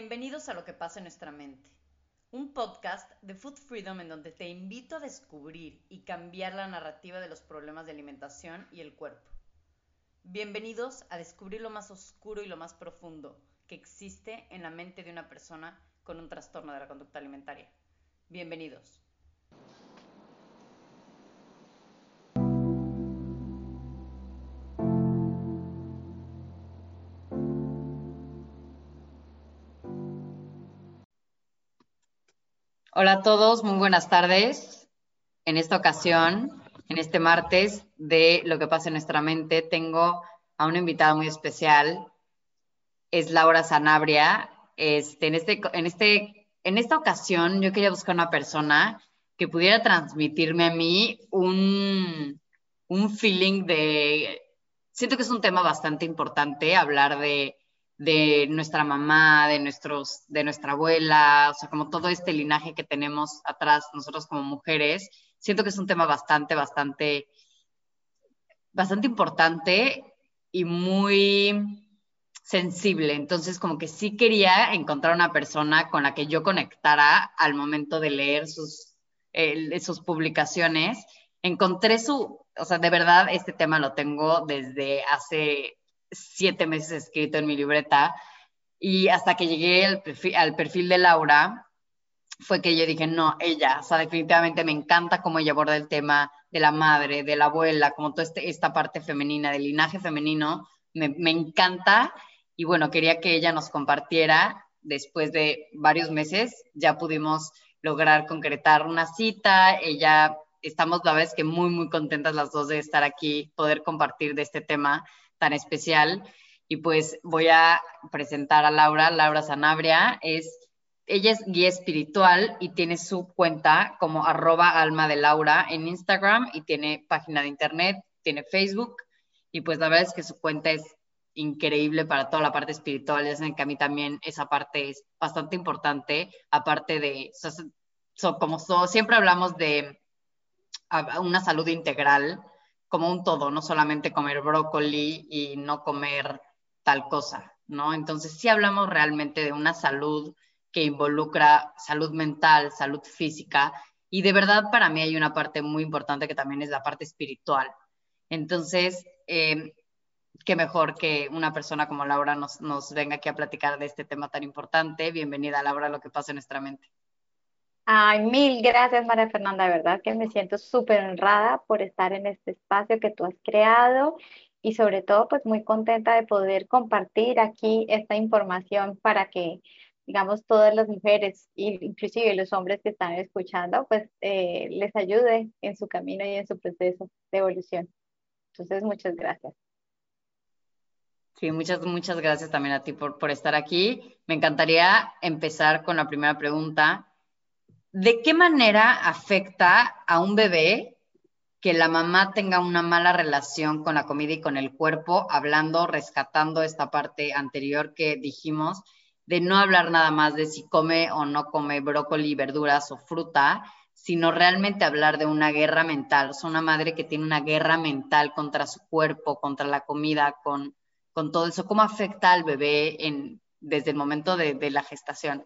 Bienvenidos a Lo que pasa en nuestra mente, un podcast de Food Freedom en donde te invito a descubrir y cambiar la narrativa de los problemas de alimentación y el cuerpo. Bienvenidos a descubrir lo más oscuro y lo más profundo que existe en la mente de una persona con un trastorno de la conducta alimentaria. Bienvenidos. Hola a todos, muy buenas tardes. En esta ocasión, en este martes de Lo que pasa en nuestra mente, tengo a una invitada muy especial. Es Laura Sanabria. Este, en, este, este, en esta ocasión yo quería buscar una persona que pudiera transmitirme a mí un feeling de... Siento que es un tema bastante importante hablar de de nuestra mamá, de, nuestros, de nuestra abuela, o sea, como todo este linaje que tenemos atrás nosotros como mujeres, siento que es un tema bastante, bastante, bastante importante y muy sensible. Entonces, como que sí quería encontrar una persona con la que yo conectara al momento de leer sus, sus publicaciones. Encontré su, o sea, de verdad, este tema lo tengo desde hace siete meses escrito en mi libreta y hasta que llegué al perfil, de Laura fue que yo dije, no, ella, o sea, definitivamente me encanta cómo ella aborda el tema de la madre, de la abuela, como toda este, esta parte femenina, del linaje femenino, me, me encanta. Y bueno, quería que ella nos compartiera después de varios meses, ya pudimos lograr concretar una cita, ella, estamos la vez que muy, muy contentas las dos de estar aquí, poder compartir de este tema tan especial. Y pues voy a presentar a Laura, Laura Sanabria, es, ella es guía espiritual y tiene su cuenta como arroba alma de Laura en Instagram y tiene página de internet, tiene Facebook. Y pues la verdad es que su cuenta es increíble para toda la parte espiritual, ya saben que a mí también esa parte es bastante importante, aparte de, como siempre hablamos de una salud integral, como un todo, no solamente comer brócoli y no comer tal cosa, ¿no? Entonces sí hablamos realmente de una salud que involucra salud mental, salud física, y de verdad para mí hay una parte muy importante que también es la parte espiritual. Entonces, eh, qué mejor que una persona como Laura nos, nos venga aquí a platicar de este tema tan importante. Bienvenida, Laura, a lo que pasa en nuestra mente. Ay, mil gracias, María Fernanda. De verdad que me siento súper honrada por estar en este espacio que tú has creado y sobre todo, pues muy contenta de poder compartir aquí esta información para que, digamos, todas las mujeres, inclusive los hombres que están escuchando, pues eh, les ayude en su camino y en su proceso de evolución. Entonces, muchas gracias. Sí, muchas, muchas gracias también a ti por, por estar aquí. Me encantaría empezar con la primera pregunta ¿de qué manera afecta a un bebé que la mamá tenga una mala relación con la comida y con el cuerpo, hablando, rescatando esta parte anterior que dijimos, de no hablar nada más de si come o no come brócoli, verduras o fruta, sino realmente hablar de una guerra mental, o sea, una madre que tiene una guerra mental contra su cuerpo, contra la comida, con, con todo eso, ¿cómo afecta al bebé en, desde el momento de la gestación?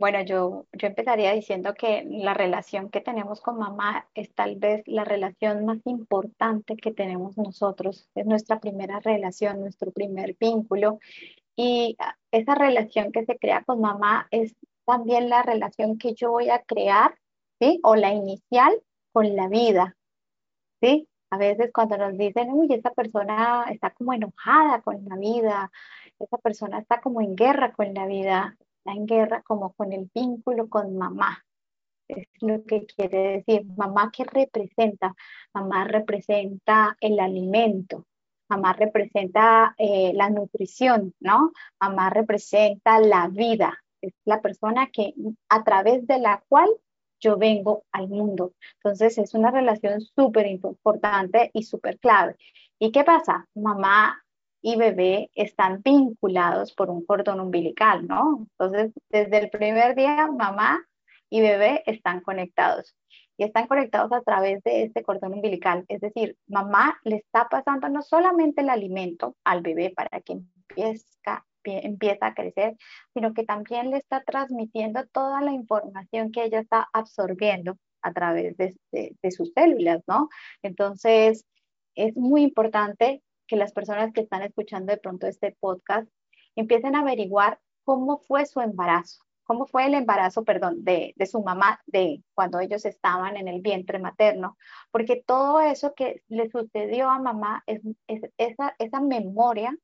Bueno, yo, yo empezaría diciendo que la relación que tenemos con mamá es tal vez la relación más importante que tenemos nosotros. Es nuestra primera relación, nuestro primer vínculo. Y esa relación que se crea con mamá es también la relación que yo voy a crear, ¿sí? O la inicial con la vida, ¿sí? A veces cuando nos dicen, uy, esa persona está como enojada con la vida, esa persona está como en guerra con la vida, en guerra como con el vínculo con mamá. Es lo que quiere decir. Mamá, ¿qué representa? Mamá representa el alimento. Mamá representa eh, la nutrición, ¿no? Mamá representa la vida. Es la persona que a través de la cual yo vengo al mundo. Entonces es una relación súper importante y súper clave. ¿Y qué pasa? Mamá y bebé están vinculados por un cordón umbilical, ¿no? Entonces, desde el primer día, mamá y bebé están conectados y están conectados a través de este cordón umbilical. Es decir, mamá le está pasando no solamente el alimento al bebé para que empiece empieza a crecer, sino que también le está transmitiendo toda la información que ella está absorbiendo a través de, de sus células, ¿no? Entonces, es muy importante que las personas que están escuchando de pronto este podcast empiecen a averiguar cómo fue su embarazo, cómo fue el embarazo, perdón, de, su mamá, de cuando ellos estaban en el vientre materno, porque todo eso que le sucedió a mamá, es, esa, esa memoria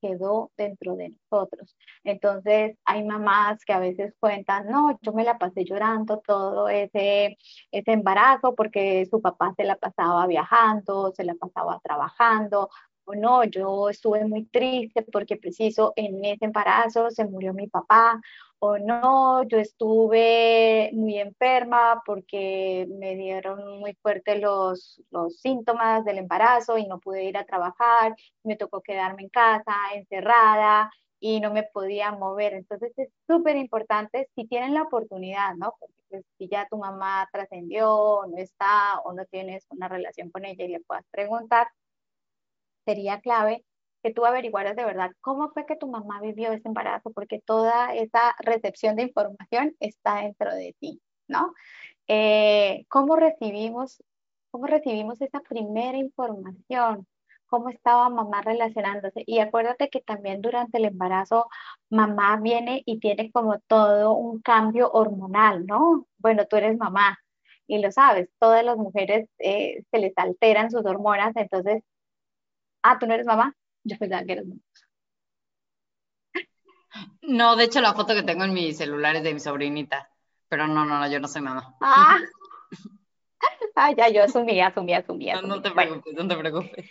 quedó dentro de nosotros. Entonces, hay mamás que a veces cuentan, no, yo me la pasé llorando todo ese, ese embarazo porque su papá se la pasaba viajando, se la pasaba trabajando, o no, yo estuve muy triste porque preciso en ese embarazo se murió mi papá, o no, yo estuve muy enferma porque me dieron muy fuerte los, los síntomas del embarazo y no pude ir a trabajar, me tocó quedarme en casa, encerrada y no me podía mover. Entonces es súper importante si tienen la oportunidad, ¿no? Porque pues, si ya tu mamá trascendió, no está o no tienes una relación con ella y le puedas preguntar, sería clave que tú averiguaras de verdad cómo fue que tu mamá vivió ese embarazo, porque toda esa recepción de información está dentro de ti, ¿no? Eh, ¿Cómo recibimos, cómo recibimos esa primera información? ¿Cómo estaba mamá relacionándose? Y acuérdate que también durante el embarazo mamá viene y tiene como todo un cambio hormonal, ¿no? Bueno, tú eres mamá y lo sabes, todas las mujeres eh, se les alteran sus hormonas, entonces, ah, tú no eres mamá, yo pensaba que eras No, de hecho la foto que tengo en mi celular es de mi sobrinita, pero no, no, no, yo no soy mamá. Ah, ah ya, yo asumí, asumí, asumí. No, no te preocupes, no te preocupes.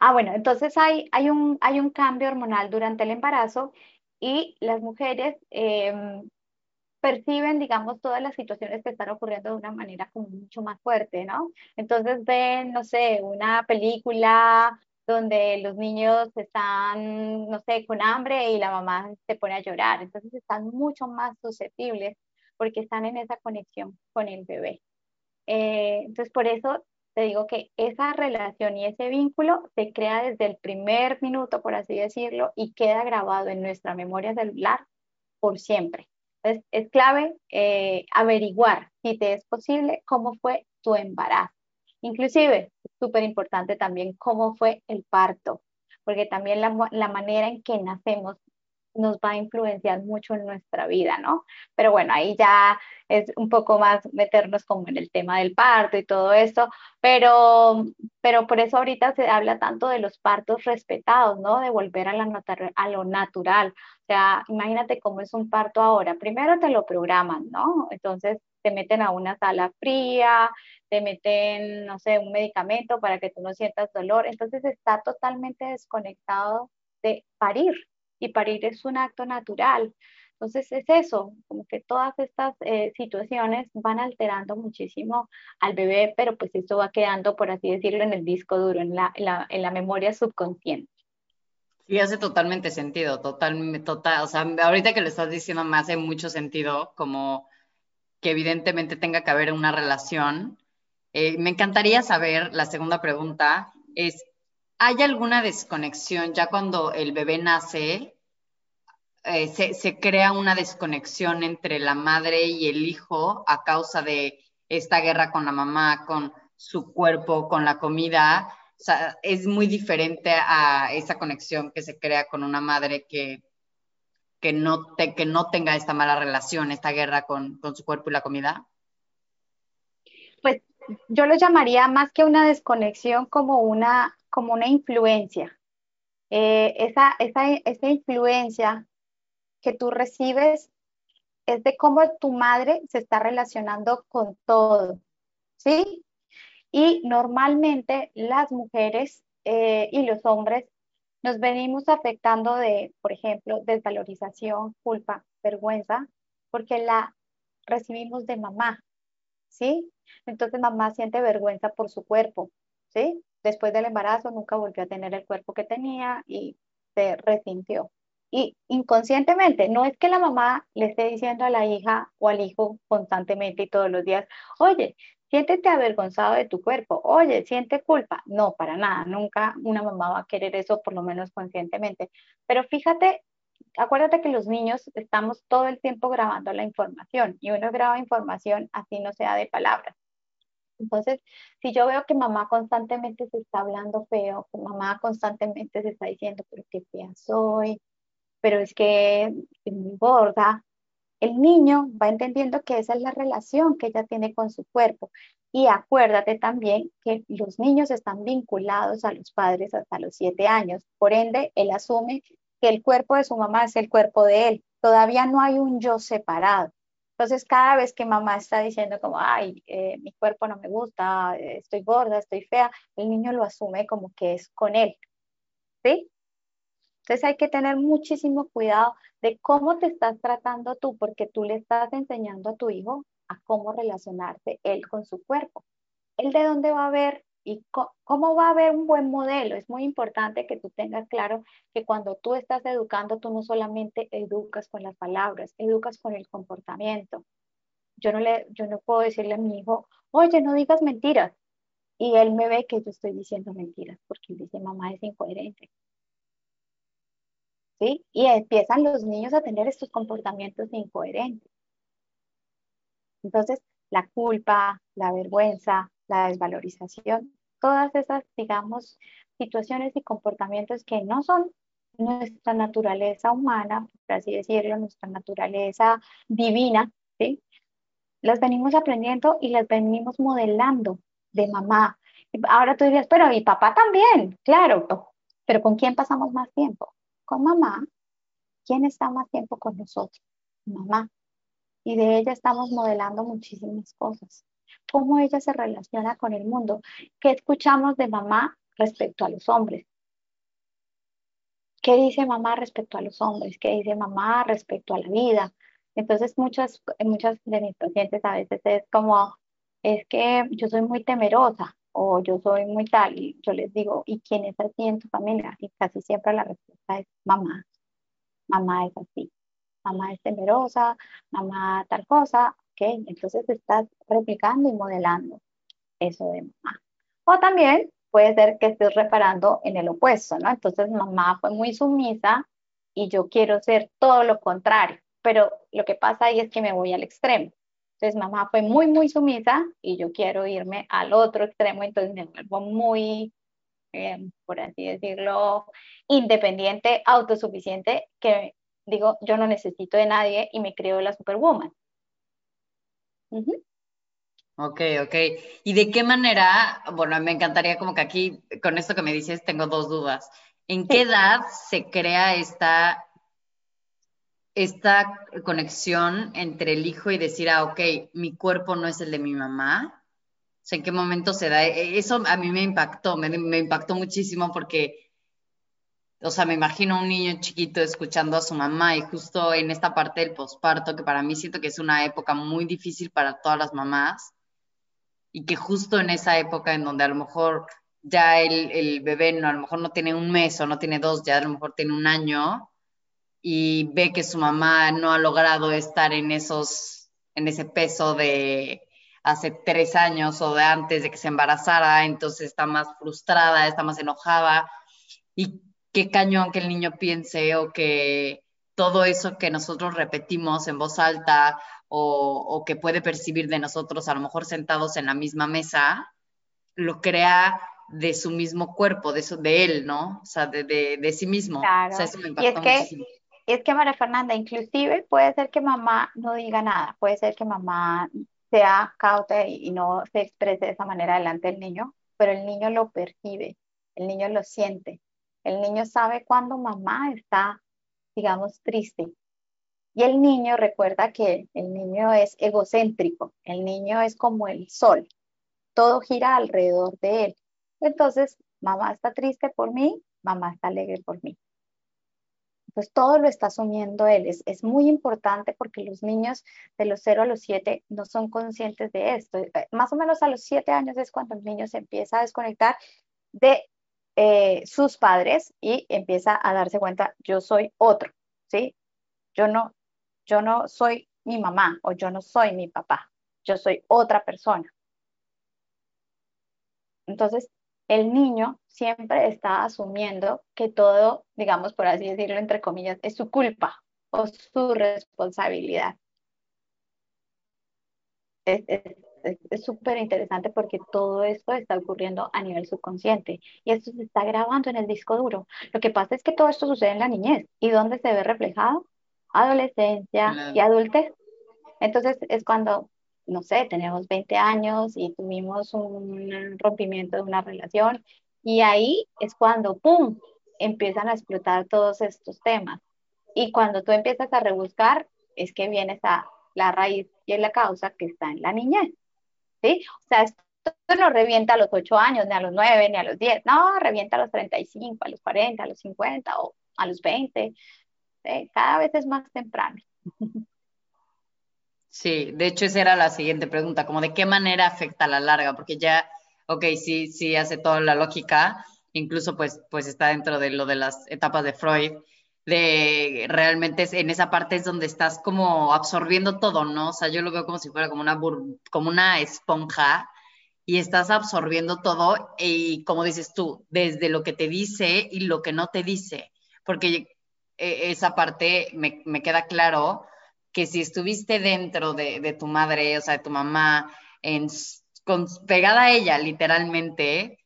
Ah, bueno, entonces hay, hay, un, hay un cambio hormonal durante el embarazo y las mujeres em, perciben, digamos, todas las situaciones que están ocurriendo de una manera como mucho más fuerte, ¿no? Entonces ven, no sé, una película donde los niños están, no sé, con hambre y la mamá se pone a llorar. Entonces están mucho más susceptibles porque están en esa conexión con el bebé. Eh, entonces por eso te digo que esa relación y ese vínculo se crea desde el primer minuto, por así decirlo, y queda grabado en nuestra memoria celular por siempre. Entonces, es clave eh, averiguar si te es posible cómo fue tu embarazo. Inclusive, es súper importante también cómo fue el parto, porque también la, la manera en que nacemos nos va a influenciar mucho en nuestra vida, ¿no? Pero bueno, ahí ya es un poco más meternos como en el tema del parto y todo eso, pero, pero por eso ahorita se habla tanto de los partos respetados, ¿no? De volver a, la a lo natural. O sea, imagínate cómo es un parto ahora. Primero te lo programan, ¿no? Entonces te meten a una sala fría, te meten, no sé, un medicamento para que tú no sientas dolor. Entonces está totalmente desconectado de parir, y parir es un acto natural. Entonces es eso, como que todas estas eh, situaciones van alterando muchísimo al bebé, pero pues esto va quedando, por así decirlo, en el disco duro, en la, en la, memoria subconsciente. Sí, hace totalmente sentido, total, total, o sea, ahorita que lo estás diciendo me hace mucho sentido, como que evidentemente tenga que haber una relación. Eh, me encantaría saber, la segunda pregunta es, ¿hay alguna desconexión ya cuando el bebé nace? Eh, se, crea una desconexión entre la madre y el hijo a causa de esta guerra con la mamá, con su cuerpo, con la comida. Es muy diferente a esa conexión que se crea con una madre que, que, no, que no tenga esta mala relación, esta guerra con, su cuerpo y la comida. Pues yo lo llamaría más que una desconexión como una, como una influencia. Eh, esa, esa, esa influencia que tú recibes es de cómo tu madre se está relacionando con todo, ¿sí? Y normalmente las mujeres eh, y los hombres nos venimos afectando de, por ejemplo, desvalorización, culpa, vergüenza, porque la recibimos de mamá, ¿sí? Entonces mamá siente vergüenza por su cuerpo, ¿sí? Después del embarazo nunca volvió a tener el cuerpo que tenía y se resintió. Y inconscientemente, no es que la mamá le esté diciendo a la hija o al hijo constantemente y todos los días, oye, Siéntete avergonzado de tu cuerpo. Oye, siente culpa. No, para nada. Nunca una mamá va a querer eso, por lo menos conscientemente. Pero fíjate, acuérdate que los niños estamos todo el tiempo grabando la información y uno graba información así no sea de palabras. Entonces, si yo veo que mamá constantemente se está hablando feo, que mamá constantemente se está diciendo, pero qué fea soy, pero es que es muy gorda, el niño va entendiendo que esa es la relación que ella tiene con su cuerpo. Y acuérdate también que los niños están vinculados a los padres hasta los siete años. Por ende, él asume que el cuerpo de su mamá es el cuerpo de él. Todavía no hay un yo separado. Entonces, cada vez que mamá está diciendo como, ay, eh, mi cuerpo no me gusta, estoy gorda, estoy fea, el niño lo asume como que es con él. ¿Sí? Entonces hay que tener muchísimo cuidado de cómo te estás tratando tú, porque tú le estás enseñando a tu hijo a cómo relacionarse él con su cuerpo. Él de dónde va a ver y cómo va a haber un buen modelo. Es muy importante que tú tengas claro que cuando tú estás educando, tú no solamente educas con las palabras, educas con el comportamiento. Yo no, le, yo no puedo decirle a mi hijo, oye, no digas mentiras. Y él me ve que yo estoy diciendo mentiras, porque dice, mamá es incoherente. Y empiezan los niños a tener estos comportamientos incoherentes. Entonces, la culpa, la vergüenza, la desvalorización, todas esas, digamos, situaciones y comportamientos que no son nuestra naturaleza humana, por así decirlo, nuestra naturaleza divina, ¿sí? Las venimos aprendiendo y las venimos modelando de mamá. Ahora tú dirías, pero mi papá también, claro, pero ¿con quién pasamos más tiempo? Mamá, ¿quién está más tiempo con nosotros? Mamá. Y de ella estamos modelando muchísimas cosas. Cómo ella se relaciona con el mundo. ¿Qué escuchamos de mamá respecto a los hombres? ¿Qué dice mamá respecto a los hombres? ¿Qué dice mamá respecto a la vida? Entonces, muchas, muchas de mis pacientes a veces es como, es que yo soy muy temerosa o yo soy muy tal, y yo les digo, ¿y quién es así en tu familia? Y casi siempre la respuesta es mamá. Mamá es así. Mamá es temerosa, mamá tal cosa, ¿ok? Entonces estás replicando y modelando eso de mamá. O también puede ser que estés reparando en el opuesto, ¿no? Entonces mamá fue muy sumisa y yo quiero ser todo lo contrario, pero lo que pasa ahí es que me voy al extremo. Entonces mamá fue muy, muy sumisa y yo quiero irme al otro extremo, entonces me vuelvo muy, eh, por así decirlo, independiente, autosuficiente, que digo, yo no necesito de nadie y me creo la superwoman. Ok, ok. ¿Y de qué manera, bueno, me encantaría como que aquí, con esto que me dices, tengo dos dudas. ¿En qué edad se crea esta esta conexión entre el hijo y decir, ah, ok, mi cuerpo no es el de mi mamá. O sea, ¿en qué momento se da? E, eso a mí me impactó, me, impactó muchísimo porque, o sea, me imagino un niño chiquito escuchando a su mamá y justo en esta parte del posparto, que para mí siento que es una época muy difícil para todas las mamás y que justo en esa época en donde a lo mejor ya el, el bebé no, a lo mejor no tiene un mes o no tiene dos, ya a lo mejor tiene un año, y ve que su mamá no ha logrado estar en esos, en ese peso de hace tres años o de antes de que se embarazara, entonces está más frustrada, está más enojada y qué cañón que el niño piense o que todo eso que nosotros repetimos en voz alta o, que puede percibir de nosotros, a lo mejor sentados en la misma mesa, lo crea de su mismo cuerpo, de, de él, ¿no? O sea, de, de, sí mismo. Claro. y es que, es que María Fernanda, inclusive puede ser que mamá no diga nada, puede ser que mamá sea cauta y, no se exprese de esa manera delante del niño, pero el niño lo percibe, el niño lo siente, el niño sabe cuando mamá está, digamos, triste. Y el niño recuerda que el niño es egocéntrico, el niño es como el sol, todo gira alrededor de él. Entonces, mamá está triste por mí, mamá está alegre por mí pues todo lo está asumiendo él. Es, muy importante porque los niños de los 0 a los 7 no son conscientes de esto. Eh, más o menos a los 7 años es cuando el niño se empieza a desconectar de eh, sus padres y empieza a darse cuenta, yo soy otro, ¿sí? Yo no, yo no soy mi mamá o yo no soy mi papá, yo soy otra persona. Entonces, el niño siempre está asumiendo que todo, digamos, por así decirlo, entre comillas, es su culpa o su responsabilidad. Es súper interesante porque todo esto está ocurriendo a nivel subconsciente y esto se está grabando en el disco duro. Lo que pasa es que todo esto sucede en la niñez y ¿dónde se ve reflejado? Adolescencia y adultez. Entonces es cuando no sé, tenemos 20 años y tuvimos un rompimiento de una relación y ahí es cuando, ¡pum!, empiezan a explotar todos estos temas. Y cuando tú empiezas a rebuscar, es que viene esa, la raíz y la causa que está en la niñez. ¿Sí? O sea, esto no revienta a los 8 años, ni a los 9, ni a los 10. No, revienta a los 35, a los 40, a los 50 o a los 20. Cada vez es más temprano. Sí, de hecho esa era la siguiente pregunta, como de qué manera afecta a la larga, porque ya, ok, sí, sí hace toda la lógica, incluso pues, pues está dentro de lo de las etapas de Freud, de realmente en esa parte es donde estás como absorbiendo todo, ¿no? O sea, yo lo veo como si fuera como una, como una esponja y estás absorbiendo todo y como dices tú, desde lo que te dice y lo que no te dice, porque eh, esa parte me, me queda claro que si estuviste dentro de, tu madre, o sea, de tu mamá, en, pegada a ella literalmente,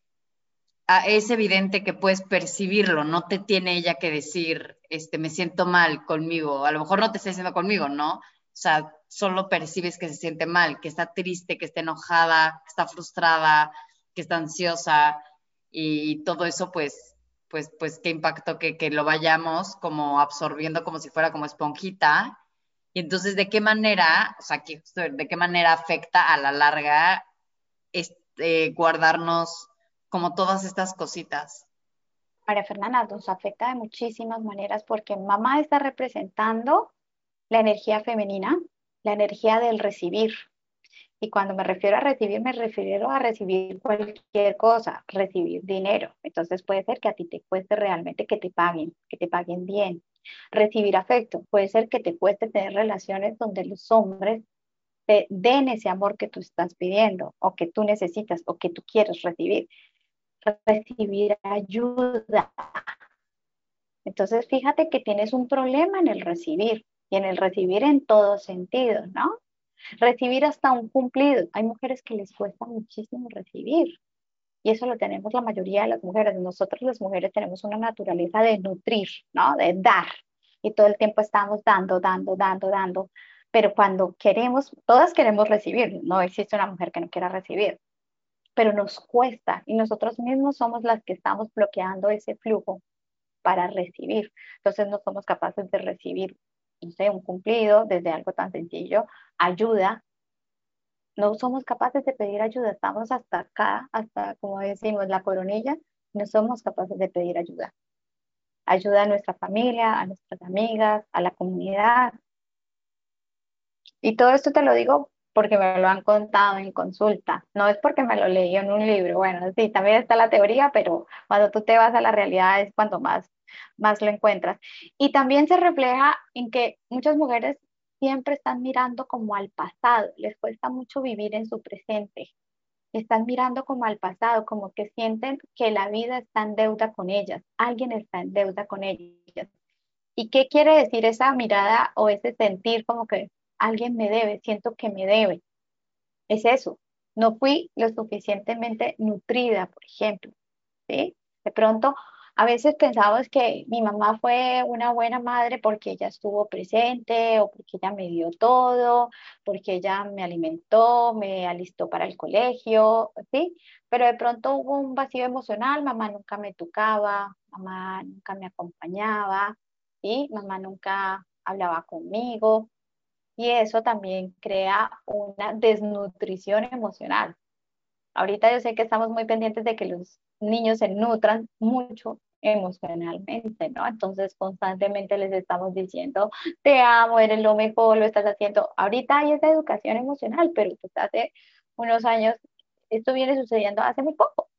es evidente que puedes percibirlo, no te tiene ella que decir, este, me siento mal conmigo, a lo mejor no te está diciendo conmigo, ¿no? O sea, solo percibes que se siente mal, que está triste, que está enojada, que está frustrada, que está ansiosa y, todo eso, pues, pues, pues qué impacto que, que lo vayamos como absorbiendo como si fuera como esponjita y entonces, ¿de qué manera, o sea, de qué manera afecta a la larga este, guardarnos como todas estas cositas? María Fernanda, nos afecta de muchísimas maneras porque mamá está representando la energía femenina, la energía del recibir. Y cuando me refiero a recibir, me refiero a recibir cualquier cosa, recibir dinero. Entonces puede ser que a ti te cueste realmente que te paguen, que te paguen bien, recibir afecto. Puede ser que te cueste tener relaciones donde los hombres te den ese amor que tú estás pidiendo o que tú necesitas o que tú quieres recibir. Recibir ayuda. Entonces, fíjate que tienes un problema en el recibir y en el recibir en todos sentidos, ¿no? Recibir hasta un cumplido. Hay mujeres que les cuesta muchísimo recibir. Y eso lo tenemos la mayoría de las mujeres. Nosotros las mujeres tenemos una naturaleza de nutrir, ¿no? De dar. Y todo el tiempo estamos dando, dando, dando, dando. Pero cuando queremos, todas queremos recibir. No existe una mujer que no quiera recibir. Pero nos cuesta y nosotros mismos somos las que estamos bloqueando ese flujo para recibir. Entonces no somos capaces de recibir, no sé, un cumplido desde algo tan sencillo, ayuda, no somos capaces de pedir ayuda, estamos hasta acá, hasta como decimos, la coronilla, no somos capaces de pedir ayuda. Ayuda a nuestra familia, a nuestras amigas, a la comunidad. Y todo esto te lo digo porque me lo han contado en consulta, no es porque me lo leí en un libro. Bueno, sí, también está la teoría, pero cuando tú te vas a la realidad es cuando más, más lo encuentras. Y también se refleja en que muchas mujeres siempre están mirando como al pasado, les cuesta mucho vivir en su presente. Están mirando como al pasado, como que sienten que la vida está en deuda con ellas, alguien está en deuda con ellas. ¿Y qué quiere decir esa mirada o ese sentir como que alguien me debe, siento que me debe? Es eso, no fui lo suficientemente nutrida, por ejemplo. ¿sí? De pronto a veces pensamos que mi mamá fue una buena madre porque ella estuvo presente o porque ella me dio todo, porque ella me alimentó, me alistó para el colegio, ¿sí? Pero de pronto hubo un vacío emocional, mamá nunca me tocaba, mamá nunca me acompañaba, ¿sí? Mamá nunca hablaba conmigo y eso también crea una desnutrición emocional. Ahorita yo sé que estamos muy pendientes de que los niños se nutran mucho emocionalmente, ¿no? Entonces constantemente les estamos diciendo, te amo, eres lo mejor, lo estás haciendo. Ahorita hay esa educación emocional, pero pues hace unos años esto viene sucediendo hace muy poco.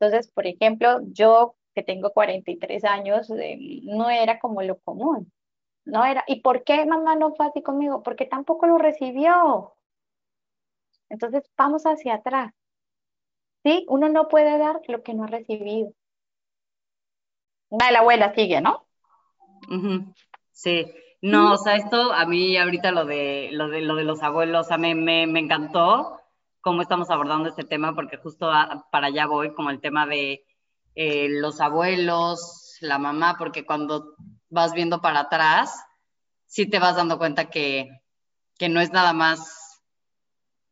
Entonces, por ejemplo, yo que tengo 43 años, eh, no era como lo común, no era. ¿Y por qué mamá no fue así conmigo? Porque tampoco lo recibió. Entonces, vamos hacia atrás. ¿sí? Uno no puede dar lo que no ha recibido. La abuela sigue, ¿no? Sí. No, o sea, esto a mí ahorita lo de lo de, lo de los abuelos, o sea, me, me, me encantó cómo estamos abordando este tema, porque justo para allá voy, como el tema de eh, los abuelos, la mamá, porque cuando vas viendo para atrás, sí te vas dando cuenta que, que no es nada más,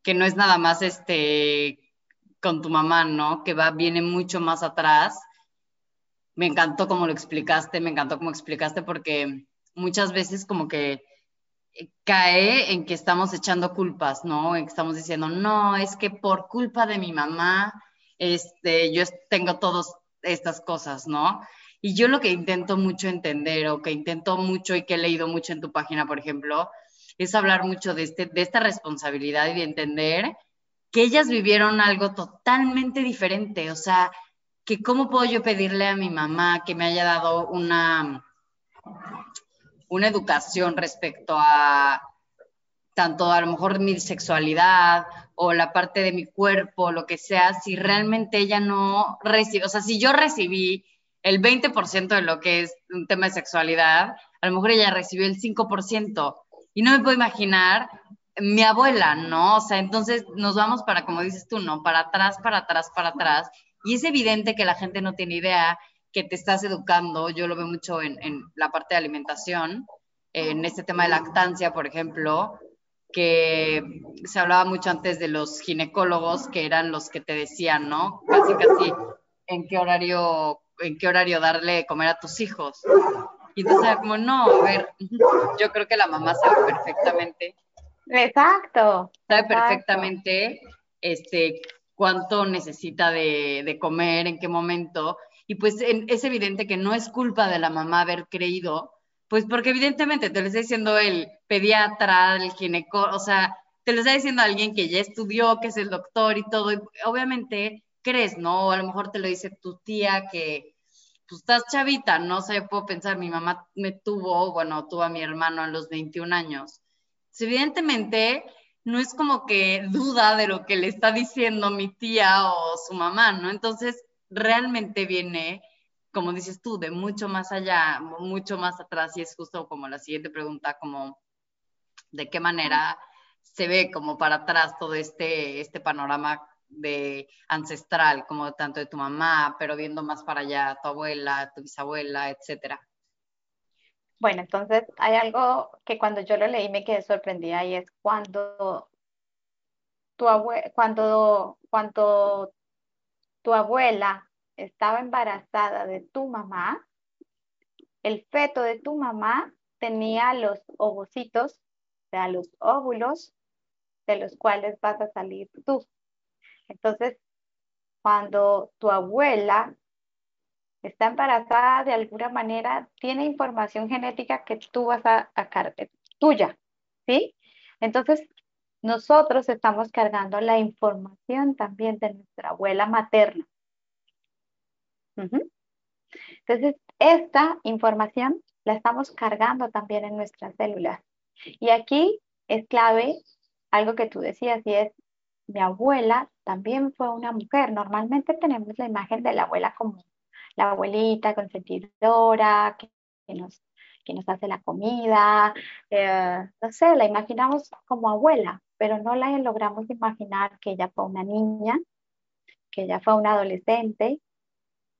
que no es nada más este con tu mamá, ¿no? Que va, viene mucho más atrás. Me encantó cómo lo explicaste, me encantó cómo explicaste porque muchas veces como que cae en que estamos echando culpas, ¿no? En que estamos diciendo, no, es que por culpa de mi mamá, este, yo tengo todas estas cosas, ¿no? Y yo lo que intento mucho entender o que intento mucho y que he leído mucho en tu página, por ejemplo, es hablar mucho de, este, de esta responsabilidad y de entender que ellas vivieron algo totalmente diferente, o sea, que cómo puedo yo pedirle a mi mamá que me haya dado una, una educación respecto a tanto a lo mejor mi sexualidad o la parte de mi cuerpo, lo que sea, si realmente ella no recibe, o sea, si yo recibí el 20% de lo que es un tema de sexualidad, a lo mejor ella recibió el 5%. Y no me puedo imaginar mi abuela, ¿no? O sea, entonces nos vamos para, como dices tú, ¿no? Para atrás, para atrás, para atrás. Y es evidente que la gente no tiene idea que te estás educando, yo lo veo mucho en, la parte de alimentación, en este tema de lactancia, por ejemplo, que se hablaba mucho antes de los ginecólogos, que eran los que te decían, ¿no? Casi, casi, en qué horario, en qué horario darle comer a tus hijos. Y entonces era como, no, a ver, yo creo que la mamá sabe perfectamente. Exacto. Sabe perfectamente este, cuánto necesita de, de comer, en qué momento. Y pues es evidente que no es culpa de la mamá haber creído, pues porque evidentemente te lo está diciendo el pediatra, el ginecólogo, o sea, te lo está diciendo alguien que ya estudió, que es el doctor y todo, y obviamente crees, ¿no? O a lo mejor te lo dice tu tía que, pues estás chavita, no sé, puedo pensar, mi mamá me tuvo, bueno, tuvo a mi hermano a los 21 años. Pues, evidentemente, no es como que duda de lo que le está diciendo mi tía o su mamá, ¿no? Entonces, realmente viene, como dices tú, de mucho más allá, mucho más atrás, y es justo como la siguiente pregunta, como de qué manera se ve como para atrás todo este, este panorama de ancestral, como tanto de tu mamá, pero viendo más para allá, tu abuela, tu bisabuela, etcétera. Bueno, entonces hay algo que cuando yo lo leí me quedé sorprendida y es cuando tu abuela, cuando, cuando tu abuela estaba embarazada de tu mamá, el feto de tu mamá tenía los ovocitos, o sea, los óvulos de los cuales vas a salir tú. Entonces, cuando tu abuela está embarazada de alguna manera, tiene información genética que tú vas a, a tuya, ¿sí? Entonces, nosotros estamos cargando la información también de nuestra abuela materna. Entonces, esta información la estamos cargando también en nuestras células. Y aquí es clave algo que tú decías y es, mi abuela también fue una mujer. Normalmente tenemos la imagen de la abuela como la abuelita consentidora, que, nos, que nos hace la comida, eh, no sé, la imaginamos como abuela, pero no la logramos imaginar que ella fue una niña, que ella fue una adolescente,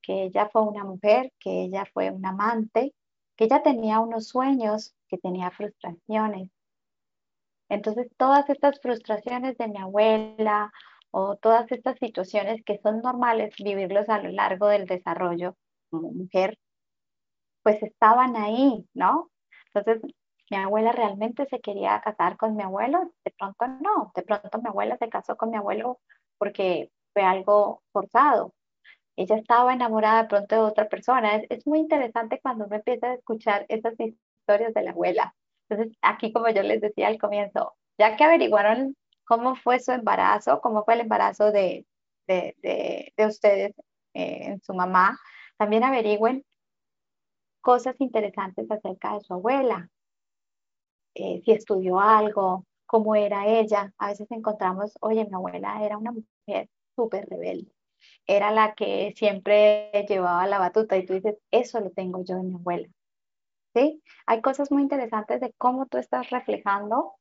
que ella fue una mujer, que ella fue un amante, que ella tenía unos sueños, que tenía frustraciones. Entonces, todas estas frustraciones de mi abuela o todas estas situaciones que son normales vivirlos a lo largo del desarrollo como mujer, pues estaban ahí, ¿no? Entonces, mi abuela realmente se quería casar con mi abuelo, de pronto no, de pronto mi abuela se casó con mi abuelo porque fue algo forzado. Ella estaba enamorada de pronto de otra persona. Es, es muy interesante cuando uno empieza a escuchar esas historias de la abuela. Entonces, aquí como yo les decía al comienzo, ya que averiguaron cómo fue su embarazo, cómo fue el embarazo de, de, de, ustedes eh, en su mamá, también averigüen cosas interesantes acerca de su abuela, eh, si estudió algo, cómo era ella. A veces encontramos, oye, mi abuela era una mujer súper rebelde. era la que siempre llevaba la batuta y tú dices, eso lo tengo yo de mi abuela. ¿Sí? Hay cosas muy interesantes de cómo tú estás reflejando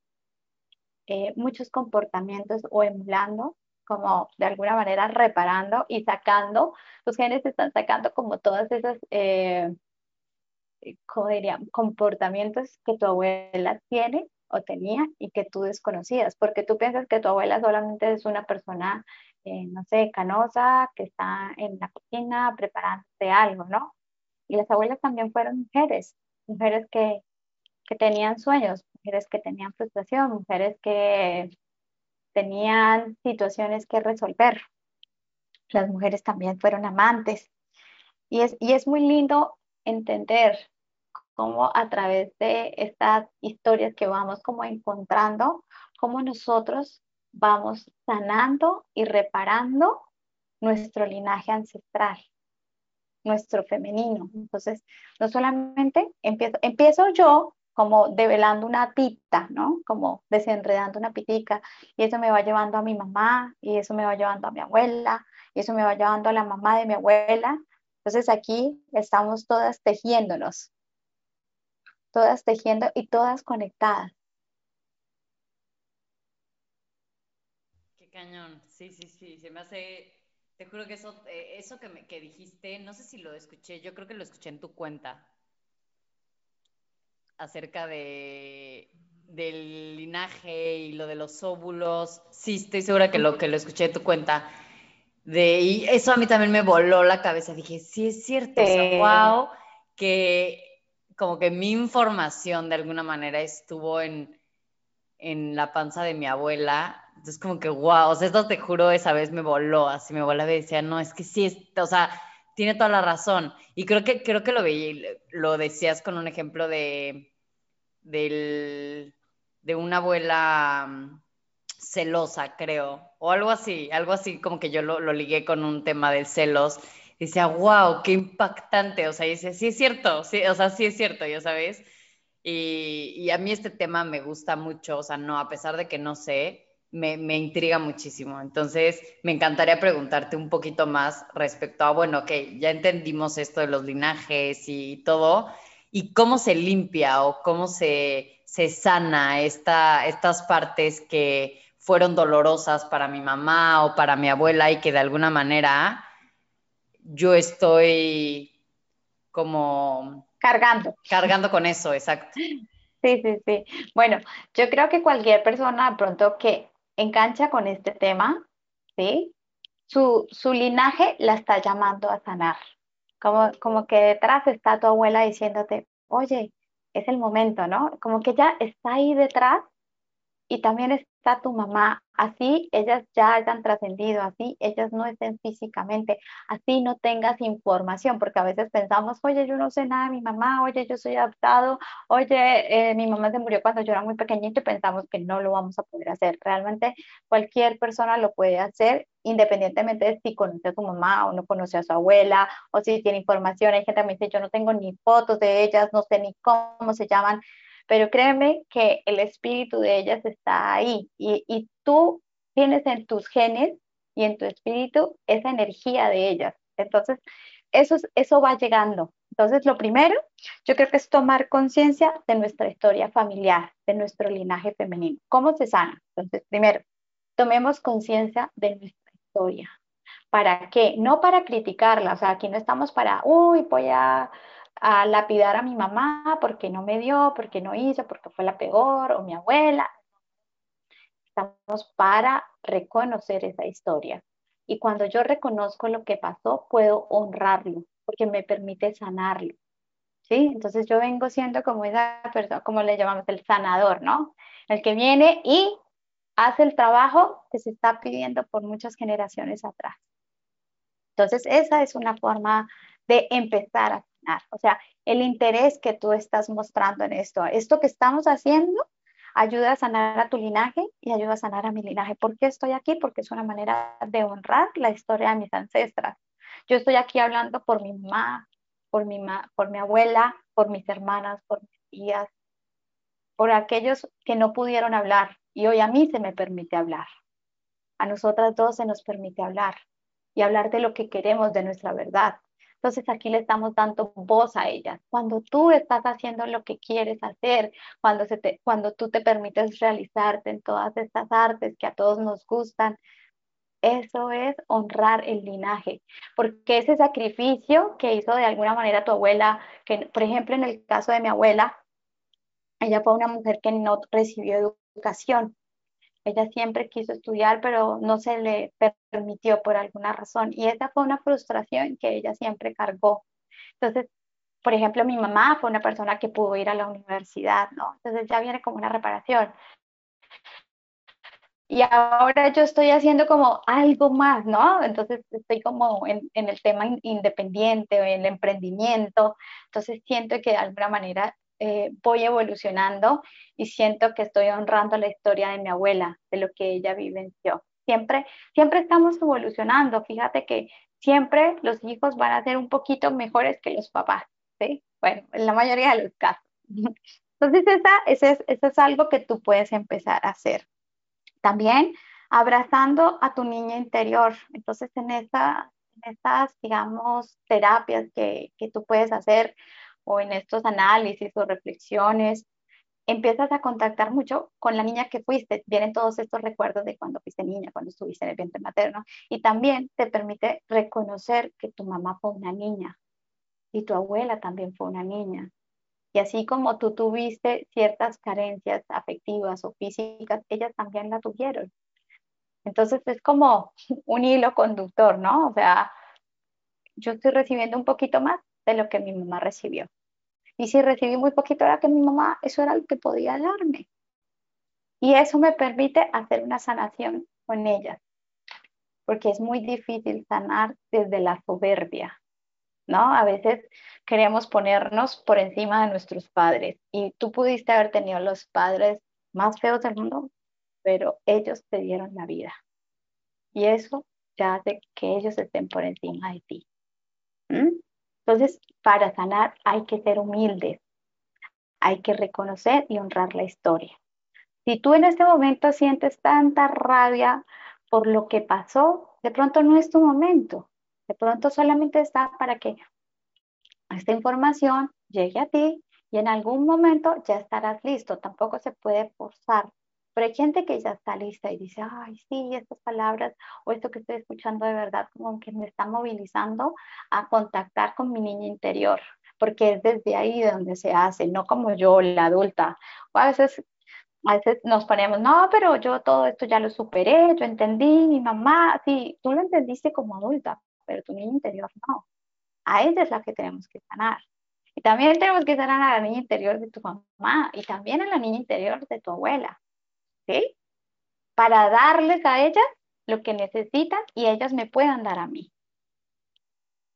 eh, muchos comportamientos o emulando, como de alguna manera reparando y sacando, los genes están sacando como todas esas, eh, ¿cómo diría? comportamientos que tu abuela tiene o tenía y que tú desconocías, porque tú piensas que tu abuela solamente es una persona, eh, no sé, canosa, que está en la cocina preparándote algo, ¿no? Y las abuelas también fueron mujeres, mujeres que, que tenían sueños, mujeres que tenían frustración, mujeres que tenían situaciones que resolver. Las mujeres también fueron amantes. Y es, y es muy lindo entender cómo a través de estas historias que vamos como encontrando, cómo nosotros vamos sanando y reparando nuestro linaje ancestral, nuestro femenino. Entonces, no solamente empiezo, empiezo yo como develando una pita, ¿no? Como desenredando una pitica, y eso me va llevando a mi mamá, y eso me va llevando a mi abuela, y eso me va llevando a la mamá de mi abuela. Entonces aquí estamos todas tejiéndonos, todas tejiendo y todas conectadas. Qué cañón, sí, sí, sí, se me hace, te juro que eso, eh, eso que, me, que dijiste, no sé si lo escuché, yo creo que lo escuché en tu cuenta, acerca de del linaje y lo de los óvulos, sí, estoy segura que lo que lo escuché de tu cuenta. De, y eso a mí también me voló la cabeza. Dije, sí es cierto, wow, que como que mi información de alguna manera estuvo en, en la panza de mi abuela. Entonces, como que, wow, o sea, esto te juro, esa vez me voló, así me volaba y decía, no, es que sí, es, o sea, tiene toda la razón. Y creo que, creo que lo, lo decías con un ejemplo de, de una abuela mm, celosa, creo, o algo así, algo así como que yo lo, lo ligué con un tema del celos y decía, wow, qué impactante, o sea, dice, sí es cierto, sí, o sea, sí es cierto, ya sabes. Y, y, a mí este tema me gusta mucho, o sea, no, a pesar de que no sé, me, me, intriga muchísimo. Entonces, me encantaría preguntarte un poquito más respecto a, bueno, ok, ya entendimos esto de los linajes y todo, y cómo se limpia o cómo se, se sana esta, estas partes que fueron dolorosas para mi mamá o para mi abuela y que de alguna manera yo estoy como... Cargando. Cargando con eso, exacto. Sí, sí, sí. Bueno, yo creo que cualquier persona de pronto que engancha con este tema, ¿sí? Su, su linaje la está llamando a sanar. Como, como que detrás está tu abuela diciéndote, oye, es el momento, ¿no? Como que ya está ahí detrás y también está tu mamá así ellas ya hayan trascendido, así ellas no estén físicamente, así no tengas información, porque a veces pensamos, oye, yo no sé nada de mi mamá, oye, yo soy adoptado, oye, eh, mi mamá se murió cuando yo era muy pequeñito y pensamos que no lo vamos a poder hacer. Realmente cualquier persona lo puede hacer independientemente de si conoce a su mamá o no conoce a su abuela o si tiene información. Hay gente que me dice, yo no tengo ni fotos de ellas, no sé ni cómo se llaman pero créeme que el espíritu de ellas está ahí y, tú tienes en tus genes y en tu espíritu esa energía de ellas. Entonces, eso, eso va llegando. Entonces, lo primero, yo creo que es tomar conciencia de nuestra historia familiar, de nuestro linaje femenino. ¿Cómo se sana? Entonces, primero, tomemos conciencia de nuestra historia. ¿Para qué? No para criticarla, o sea, aquí no estamos para, uy, voy a a lapidar a mi mamá porque no me dio, porque no hizo, porque fue la peor, o mi abuela. Estamos para reconocer esa historia. Y cuando yo reconozco lo que pasó, puedo honrarlo, porque me permite sanarlo. ¿Sí? Entonces yo vengo siendo como esa persona, como le llamamos el sanador, ¿no? El que viene y hace el trabajo que se está pidiendo por muchas generaciones atrás. Entonces esa es una forma de empezar a o sea, el interés que tú estás mostrando en esto, esto que estamos haciendo, ayuda a sanar a tu linaje y ayuda a sanar a mi linaje. ¿Por qué estoy aquí? Porque es una manera de honrar la historia de mis ancestras. Yo estoy aquí hablando por mi mamá, por mi, por mi abuela, por mis hermanas, por mis tías, por aquellos que no pudieron hablar y hoy a mí se me permite hablar. A nosotras dos se nos permite hablar. y hablar de lo que queremos, de nuestra verdad. Entonces aquí le estamos dando voz a ellas. Cuando tú estás haciendo lo que quieres hacer, cuando, se te, cuando tú te permites realizarte en todas estas artes que a todos nos gustan, eso es honrar el linaje, porque ese sacrificio que hizo de alguna manera tu abuela, que por ejemplo en el caso de mi abuela, ella fue una mujer que no recibió educación. Ella siempre quiso estudiar, pero no se le permitió por alguna razón. Y esa fue una frustración que ella siempre cargó. Entonces, por ejemplo, mi mamá fue una persona que pudo ir a la universidad, ¿no? Entonces ya viene como una reparación. Y ahora yo estoy haciendo como algo más, ¿no? Entonces estoy como en, el tema independiente, en el emprendimiento. Entonces siento que de alguna manera eh, voy evolucionando y siento que estoy honrando la historia de mi abuela, de lo que ella vivenció. Siempre, siempre estamos evolucionando. Fíjate que siempre los hijos van a ser un poquito mejores que los papás, ¿sí? Bueno, en la mayoría de los casos. Entonces, esa, es, eso es algo que tú puedes empezar a hacer. También abrazando a tu niña interior. Entonces, en, esa, en estas, digamos, terapias que, que tú puedes hacer, o en estos análisis o reflexiones, empiezas a contactar mucho con la niña que fuiste. Vienen todos estos recuerdos de cuando fuiste niña, cuando estuviste en el vientre materno. Y también te permite reconocer que tu mamá fue una niña y tu abuela también fue una niña. Y así como tú tuviste ciertas carencias afectivas o físicas, ellas también la tuvieron. Entonces es como un hilo conductor, ¿no? O sea, yo estoy recibiendo un poquito más de lo que mi mamá recibió. Y si recibí muy poquito era que mi mamá, eso era lo que podía darme. Y eso me permite hacer una sanación con ellas, porque es muy difícil sanar desde la soberbia, ¿no? A veces queremos ponernos por encima de nuestros padres y tú pudiste haber tenido los padres más feos del mundo, pero ellos te dieron la vida. Y eso ya hace que ellos estén por encima de ti. Entonces, para sanar hay que ser humildes, hay que reconocer y honrar la historia. Si tú en este momento sientes tanta rabia por lo que pasó, de pronto no es tu momento. De pronto solamente está para que esta información llegue a ti y en algún momento ya estarás listo. Tampoco se puede forzar pero hay gente que ya está lista y dice, ay, sí, estas palabras o esto que estoy escuchando de verdad como que me está movilizando a contactar con mi niña interior, porque es desde ahí donde se hace, no como yo, la adulta. O a veces, a veces nos ponemos, no, pero yo todo esto ya lo superé, yo entendí, mi mamá, sí, tú lo entendiste como adulta, pero tu niña interior no. A ella es la que tenemos que sanar. Y también tenemos que sanar a la niña interior de tu mamá y también a la niña interior de tu abuela. Para darles a ellas lo que necesitan y ellas me puedan dar a mí.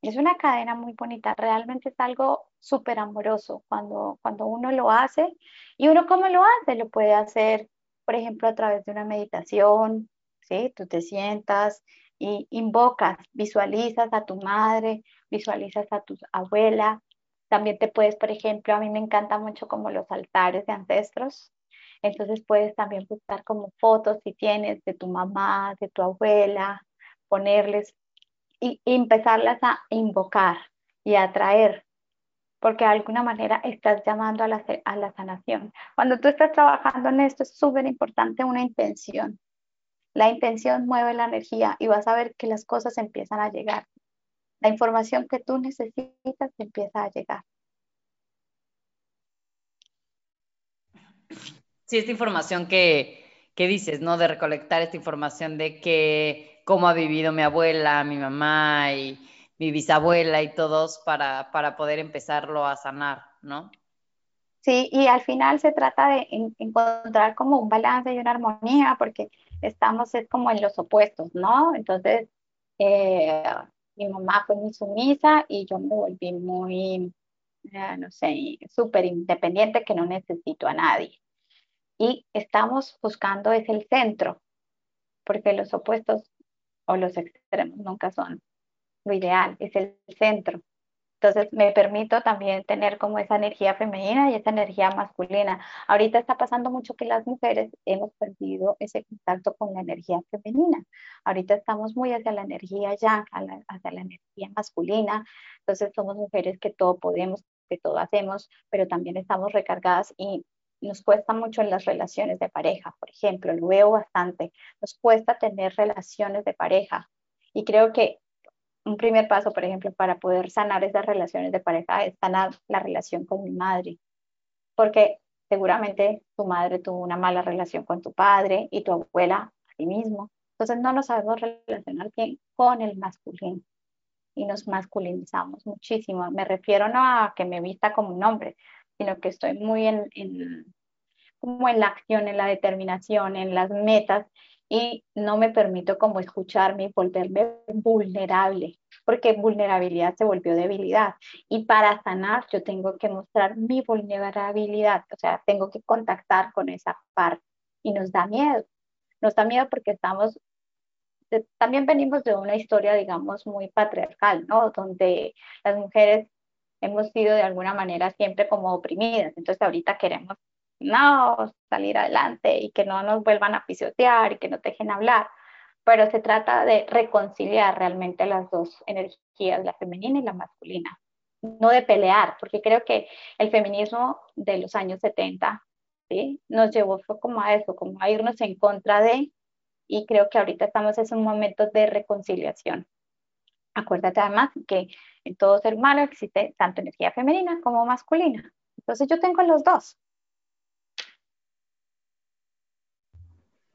Es una cadena muy bonita, realmente es algo súper amoroso cuando, cuando uno lo hace. ¿Y uno cómo lo hace? Lo puede hacer, por ejemplo, a través de una meditación, ¿sí? Tú te sientas y invocas, visualizas a tu madre, visualizas a tu abuela. También te puedes, por ejemplo, a mí me encanta mucho como los altares de ancestros, entonces puedes también buscar como fotos si tienes de tu mamá, de tu abuela, ponerles y, empezarlas a invocar y a atraer, porque de alguna manera estás llamando a la, a la sanación. Cuando tú estás trabajando en esto es súper importante una intención. La intención mueve la energía y vas a ver que las cosas empiezan a llegar. La información que tú necesitas empieza a llegar. Sí, esta información que, que dices, ¿no? De recolectar esta información de que cómo ha vivido mi abuela, mi mamá y mi bisabuela y todos para, para poder empezarlo a sanar, ¿no? Sí, y al final se trata de encontrar como un balance y una armonía, porque estamos es como en los opuestos, ¿no? Entonces, eh, mi mamá fue muy sumisa y yo me volví muy, eh, no sé, súper independiente que no necesito a nadie y estamos buscando es el centro, porque los opuestos o los extremos nunca son lo ideal, es el centro. Entonces me permito también tener como esa energía femenina y esa energía masculina. Ahorita está pasando mucho que las mujeres hemos perdido ese contacto con la energía femenina. Ahorita estamos muy hacia la energía yang, hacia la energía masculina. Entonces somos mujeres que todo podemos, que todo hacemos, pero también estamos recargadas y nos cuesta mucho en las relaciones de pareja, por ejemplo, lo veo bastante. Nos cuesta tener relaciones de pareja. Y creo que un primer paso, por ejemplo, para poder sanar esas relaciones de pareja es sanar la relación con mi madre, porque seguramente tu madre tuvo una mala relación con tu padre y tu abuela a ti mismo. Entonces no nos sabemos relacionar bien con el masculino y nos masculinizamos muchísimo. Me refiero no a que me vista como un hombre, sino que estoy muy en, en, como en la acción, en la determinación, en las metas y no me permito como escucharme y volverme vulnerable, porque vulnerabilidad se volvió debilidad. Y para sanar yo tengo que mostrar mi vulnerabilidad, o sea, tengo que contactar con esa parte y nos da miedo. Nos da miedo porque estamos, también venimos de una historia, digamos, muy patriarcal, ¿no? Donde las mujeres hemos sido de alguna manera siempre como oprimidas. Entonces ahorita queremos no, salir adelante y que no nos vuelvan a pisotear y que no dejen hablar. Pero se trata de reconciliar realmente las dos energías, la femenina y la masculina. No de pelear, porque creo que el feminismo de los años 70 ¿sí? nos llevó fue como a eso, como a irnos en contra de, y creo que ahorita estamos en un momento de reconciliación. Acuérdate además que en todo ser humano existe tanto energía femenina como masculina. Entonces yo tengo los dos.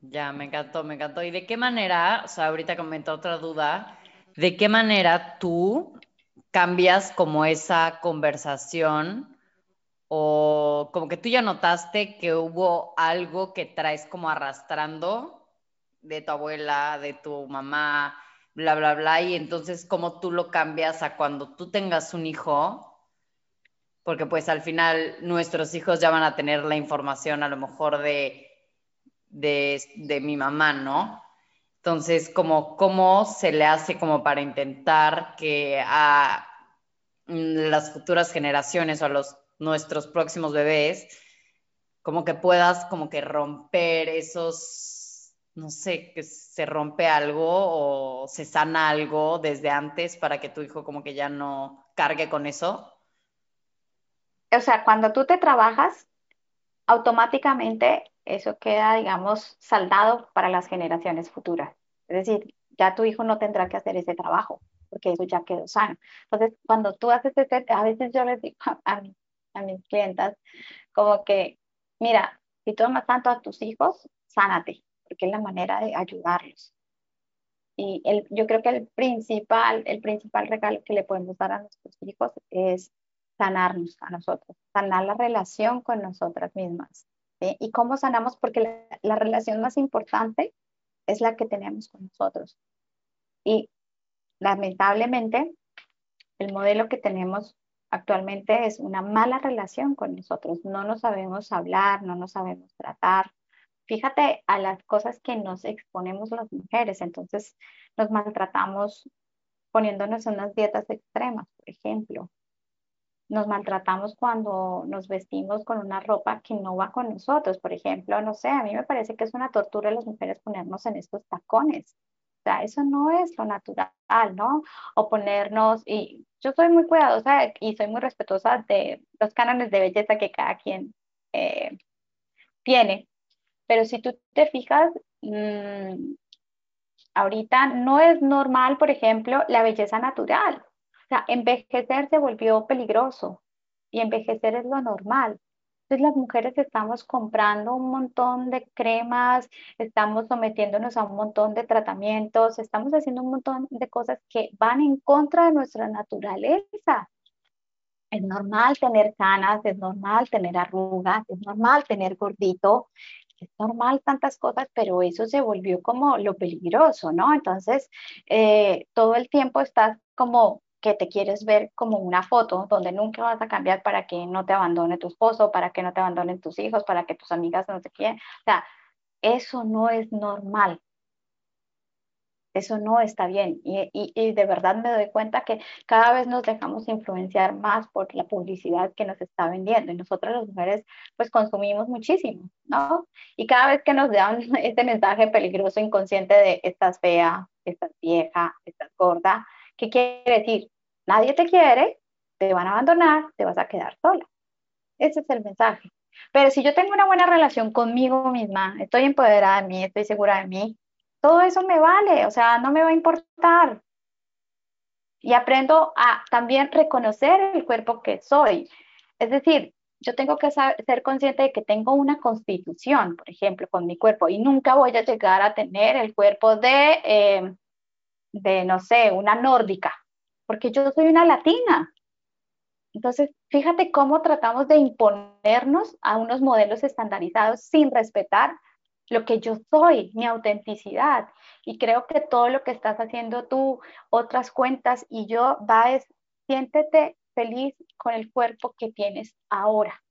Ya, me encantó, me encantó. ¿Y de qué manera, o sea, ahorita comenta otra duda, de qué manera tú cambias como esa conversación o como que tú ya notaste que hubo algo que traes como arrastrando de tu abuela, de tu mamá, bla, bla, bla, y entonces cómo tú lo cambias a cuando tú tengas un hijo, porque pues al final nuestros hijos ya van a tener la información a lo mejor de de, mi mamá, ¿no? Entonces, como, ¿cómo se le hace como para intentar que a las futuras generaciones o a los, nuestros próximos bebés, como que puedas como que romper esos, no sé, que se rompe algo o se sana algo desde antes para que tu hijo como que ya no cargue con eso? O sea, cuando tú te trabajas, automáticamente eso queda, digamos, saldado para las generaciones futuras. Es decir, ya tu hijo no tendrá que hacer ese trabajo, porque eso ya quedó sano. Entonces, cuando tú haces ese, a veces yo les digo a, a mis clientas, como que, mira, si tú amas tanto a tus hijos, sánate, porque es la manera de ayudarlos. Y el, yo creo que el principal, el principal regalo que le podemos dar a nuestros hijos es sanarnos a nosotros, sanar la relación con nosotras mismas. ¿Y cómo sanamos? Porque la, relación más importante es la que tenemos con nosotros. Y lamentablemente, el modelo que tenemos actualmente es una mala relación con nosotros. No nos sabemos hablar, no nos sabemos tratar. Fíjate a las cosas que nos exponemos las mujeres. Entonces, nos maltratamos poniéndonos unas dietas extremas, por ejemplo nos maltratamos cuando nos vestimos con una ropa que no va con nosotros. Por ejemplo, no sé, a mí me parece que es una tortura las mujeres ponernos en estos tacones. O sea, eso no es lo natural, ¿no? O ponernos, y yo soy muy cuidadosa y soy muy respetuosa de los cánones de belleza que cada quien eh, tiene. Pero si tú te fijas, mm, ahorita no es normal, por ejemplo, la belleza natural. O sea, envejecer se volvió peligroso y envejecer es lo normal. Entonces las mujeres estamos comprando un montón de cremas, estamos sometiéndonos a un montón de tratamientos, estamos haciendo un montón de cosas que van en contra de nuestra naturaleza. Es normal tener canas, es normal tener arrugas, es normal tener gordito, es normal tantas cosas, pero eso se volvió como lo peligroso, ¿no? Entonces, eh, todo el tiempo estás como que te quieres ver como una foto donde nunca vas a cambiar para que no te abandone tu esposo, para que no te abandonen tus hijos, para que tus amigas no te quieran. O sea, eso no es normal. Eso no está bien. Y, de verdad me doy cuenta que cada vez nos dejamos influenciar más por la publicidad que nos está vendiendo. Y nosotras las mujeres pues consumimos muchísimo, ¿no? Y cada vez que nos dan este mensaje peligroso inconsciente de estás fea, estás vieja, estás gorda, ¿qué quiere decir? Nadie te quiere, te van a abandonar, te vas a quedar sola. Ese es el mensaje. Pero si yo tengo una buena relación conmigo misma, estoy empoderada de mí, estoy segura de mí, todo eso me vale, o sea, no me va a importar. Y aprendo a también reconocer el cuerpo que soy. Es decir, yo tengo que ser consciente de que tengo una constitución, por ejemplo, con mi cuerpo, y nunca voy a llegar a tener el cuerpo de, eh, de no sé, una nórdica, porque yo soy una latina. Entonces, fíjate cómo tratamos de imponernos a unos modelos estandarizados sin respetar lo que yo soy, mi autenticidad. Y creo que todo lo que estás haciendo tú, otras cuentas y yo, va es, siéntete feliz con el cuerpo que tienes ahora.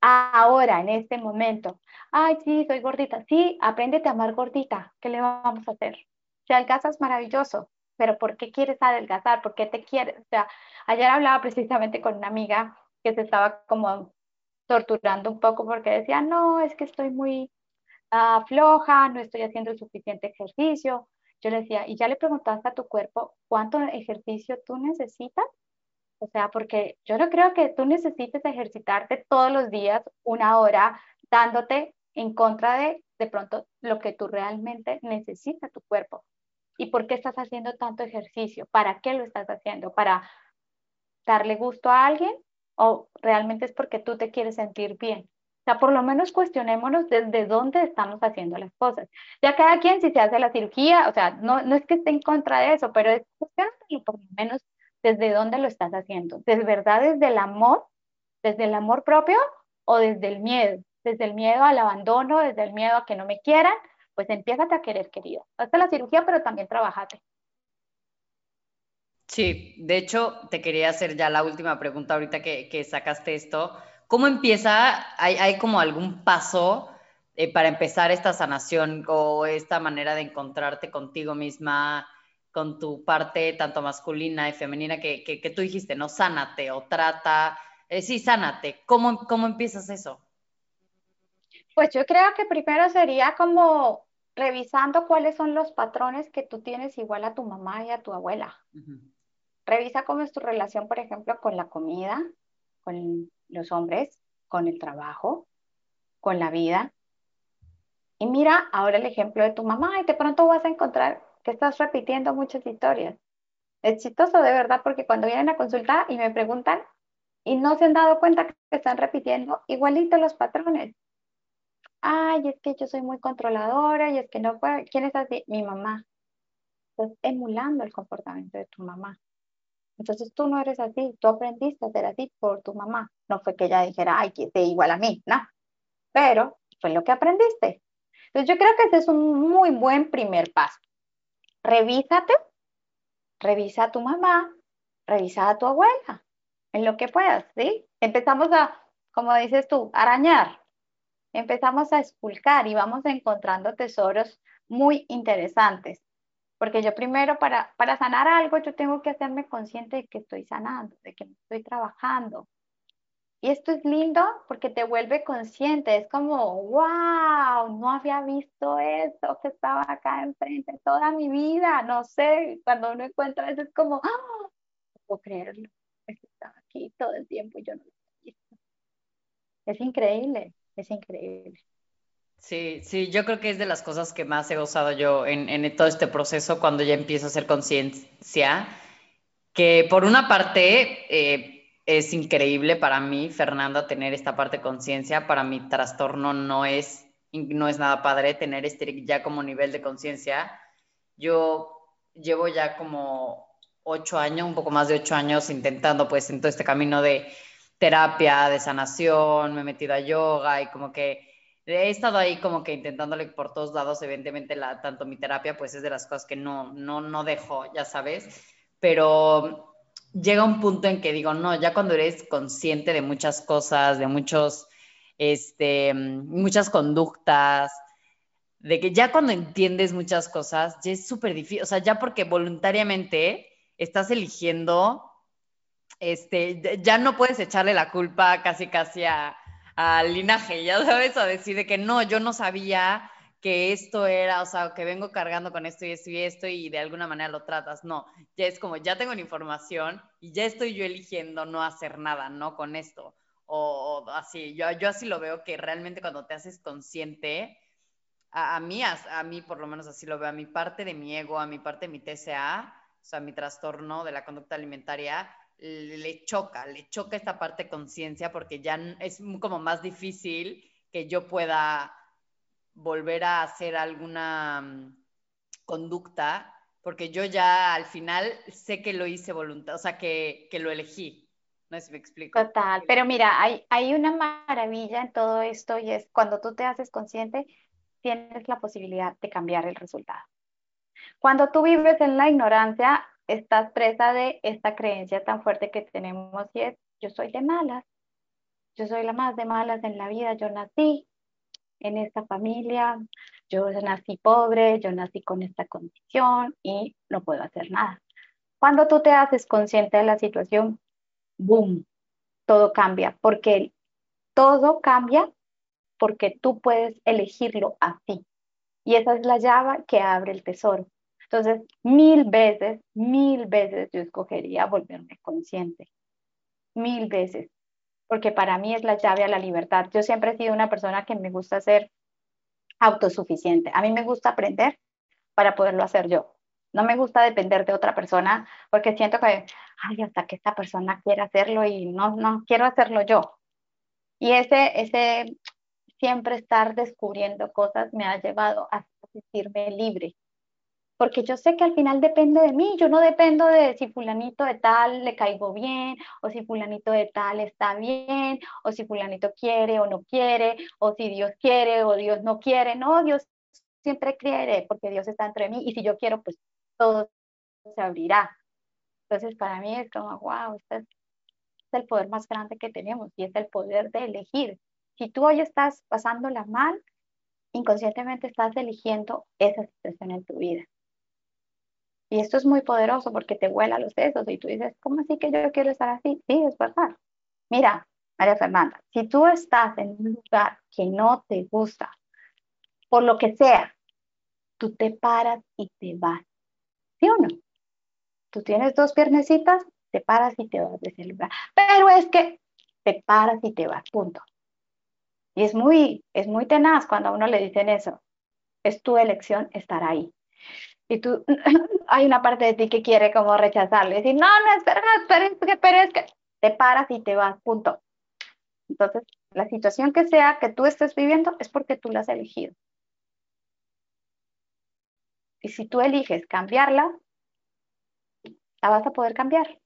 Ahora, en este momento. Ay, sí, soy gordita. Sí, apréndete a amar gordita. ¿Qué le vamos a hacer? Si adelgazas, maravilloso. Pero ¿por qué quieres adelgazar? ¿Por qué te quieres? O sea, ayer hablaba precisamente con una amiga que se estaba como torturando un poco porque decía, no, es que estoy muy floja, no estoy haciendo el suficiente ejercicio. Yo le decía, ¿y ya le preguntaste a tu cuerpo cuánto ejercicio tú necesitas? O sea, porque yo no creo que tú necesites ejercitarte todos los días una hora dándote en contra de de pronto lo que tú realmente necesita tu cuerpo. ¿Y por qué estás haciendo tanto ejercicio? ¿Para qué lo estás haciendo? ¿Para darle gusto a alguien? ¿O realmente es porque tú te quieres sentir bien? O sea, por lo menos cuestionémonos desde dónde estamos haciendo las cosas. Ya cada quien si se hace la cirugía, o sea, no, no es que esté en contra de eso, pero es por lo menos desde dónde lo estás haciendo. ¿De verdad desde el amor? ¿Desde el amor propio o desde el miedo? Desde el miedo al abandono, desde el miedo a que no me quieran, pues empieza a querer, querida. Hazte la cirugía, pero también trabajate. Sí, de hecho, te quería hacer ya la última pregunta ahorita que, que sacaste esto. ¿Cómo empieza? ¿Hay, como algún paso eh, para empezar esta sanación o esta manera de encontrarte contigo misma, con tu parte tanto masculina y femenina que, que, tú dijiste, no, sánate o trata? Eh, sí, sánate. ¿Cómo, ¿Cómo empiezas eso? Pues yo creo que primero sería como revisando cuáles son los patrones que tú tienes igual a tu mamá y a tu abuela. Revisa cómo es tu relación, por ejemplo, con la comida, con los hombres con el trabajo, con la vida. Y mira ahora el ejemplo de tu mamá y de pronto vas a encontrar que estás repitiendo muchas historias. Es chistoso de verdad porque cuando vienen a consultar y me preguntan y no se han dado cuenta que están repitiendo igualito los patrones. Ay, es que yo soy muy controladora y es que no puedo. ¿Quién es así? Mi mamá. Estás emulando el comportamiento de tu mamá. Entonces tú no eres así, tú aprendiste a ser así por tu mamá. No fue que ella dijera, ay, que esté igual a mí, no. Pero fue lo que aprendiste. Entonces yo creo que ese es un muy buen primer paso. Revísate, revisa a tu mamá, revisa a tu abuela, en lo que puedas, ¿sí? Empezamos a, como dices tú, arañar. Empezamos a esculcar y vamos encontrando tesoros muy interesantes. Porque yo primero para, para sanar algo, yo tengo que hacerme consciente de que estoy sanando, de que estoy trabajando. Y esto es lindo porque te vuelve consciente. Es como, wow, no había visto eso que estaba acá enfrente toda mi vida. No sé, cuando uno encuentra eso es como, ¡Ah! no puedo creerlo. estaba aquí todo el tiempo y yo no lo he visto. Es increíble, es increíble. Sí, sí, yo creo que es de las cosas que más he gozado yo en, todo este proceso cuando ya empiezo a hacer conciencia, que por una parte eh, es increíble para mí, Fernanda, tener esta parte de conciencia, para mi trastorno no es, no es nada padre tener este ya como nivel de conciencia. Yo llevo ya como ocho años, un poco más de ocho años intentando pues en todo este camino de terapia, de sanación, me he metido a yoga y como que he estado ahí como que intentándole por todos lados, evidentemente la, tanto mi terapia pues es de las cosas que no, no, no dejo, ya sabes, pero llega un punto en que digo, no, ya cuando eres consciente de muchas cosas, de muchos, este, muchas conductas, de que ya cuando entiendes muchas cosas, ya es súper difícil, o sea, ya porque voluntariamente estás eligiendo, este, ya no puedes echarle la culpa casi casi al linaje, ya sabes, a decir de que no, yo no sabía que esto era, o sea, que vengo cargando con esto y esto y esto y de alguna manera lo tratas. No, ya es como, ya tengo la información y ya estoy yo eligiendo no hacer nada, ¿no? Con esto. O, así, yo, yo así lo veo que realmente cuando te haces consciente, a, mí, a, mí por lo menos así lo veo, a mi parte de mi ego, a mi parte de mi TCA, o sea, mi trastorno de la conducta alimentaria, le choca, le choca esta parte conciencia porque ya es como más difícil que yo pueda volver a hacer alguna mm, conducta, porque yo ya al final sé que lo hice voluntad, o sea, que, lo elegí. No sé si me explico. Total, pero mira, hay, hay una maravilla en todo esto y es cuando tú te haces consciente, tienes la posibilidad de cambiar el resultado. Cuando tú vives en la ignorancia, estás presa de esta creencia tan fuerte que tenemos y es, yo soy de malas, yo soy la más de malas en la vida, yo nací en esta familia, yo nací pobre, yo nací con esta condición y no puedo hacer nada. Cuando tú te haces consciente de la situación, boom, todo cambia, porque todo cambia porque tú puedes elegirlo así. Y esa es la llave que abre el tesoro. Entonces, mil veces, mil veces yo escogería volverme consciente. Mil veces porque para mí es la llave a la libertad. Yo siempre he sido una persona que me gusta ser autosuficiente. A mí me gusta aprender para poderlo hacer yo. No me gusta depender de otra persona porque siento que, ay, hasta que esta persona quiera hacerlo y no, no, quiero hacerlo yo. Y ese, ese siempre estar descubriendo cosas me ha llevado a sentirme libre, porque yo sé que al final depende de mí, yo no dependo de si fulanito de tal le caigo bien, o si fulanito de tal está bien, o si fulanito quiere o no quiere, o si Dios quiere o Dios no quiere, no, Dios siempre quiere, porque Dios está entre mí, y si yo quiero, pues todo se abrirá. Entonces, para mí es como, wow, este es el poder más grande que tenemos, y es el poder de elegir. Si tú hoy estás pasándola mal, inconscientemente estás eligiendo esa situación en tu vida. Y esto es muy poderoso porque te vuela los sesos y tú dices, ¿cómo así que yo quiero estar así? Sí, es verdad. Mira, María Fernanda, si tú estás en un lugar que no te gusta, por lo que sea, tú te paras y te vas. ¿Sí o no? Tú tienes dos piernecitas, te paras y te vas de ese lugar. Pero es que te paras y te vas, punto. Y es muy, es muy tenaz cuando a uno le dicen eso. Es tu elección estar ahí y tú, hay una parte de ti que quiere como rechazarle, decir, no, no es verdad, pero es que, pero es que, te paras y te vas, punto. Entonces, la situación que sea que tú estés viviendo es porque tú la has elegido. Y si tú eliges cambiarla, la vas a poder cambiar.